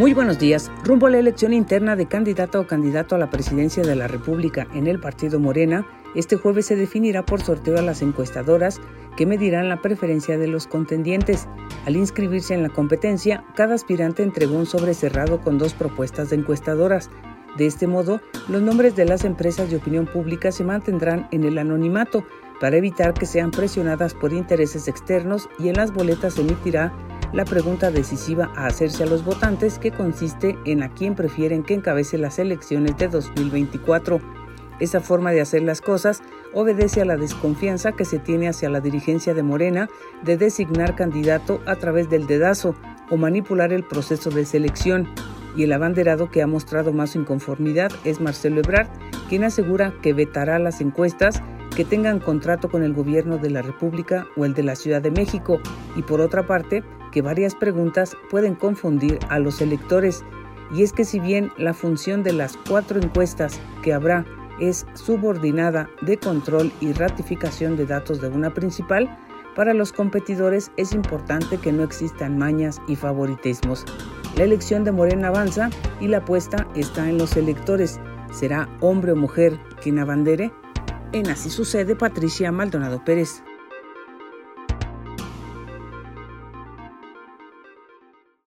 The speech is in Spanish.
Muy buenos días. Rumbo a la elección interna de candidato o candidato a la presidencia de la República en el partido Morena, este jueves se definirá por sorteo a las encuestadoras que medirán la preferencia de los contendientes. Al inscribirse en la competencia, cada aspirante entregó un sobre cerrado con dos propuestas de encuestadoras. De este modo, los nombres de las empresas de opinión pública se mantendrán en el anonimato para evitar que sean presionadas por intereses externos y en las boletas se emitirá la pregunta decisiva a hacerse a los votantes que consiste en a quién prefieren que encabece las elecciones de 2024. Esa forma de hacer las cosas obedece a la desconfianza que se tiene hacia la dirigencia de Morena de designar candidato a través del dedazo o manipular el proceso de selección. Y el abanderado que ha mostrado más inconformidad es Marcelo Ebrard, quien asegura que vetará las encuestas que tengan contrato con el gobierno de la República o el de la Ciudad de México y por otra parte que varias preguntas pueden confundir a los electores y es que si bien la función de las cuatro encuestas que habrá es subordinada de control y ratificación de datos de una principal, para los competidores es importante que no existan mañas y favoritismos. La elección de Morena avanza y la apuesta está en los electores. ¿Será hombre o mujer quien abandere? En Así sucede Patricia Maldonado Pérez.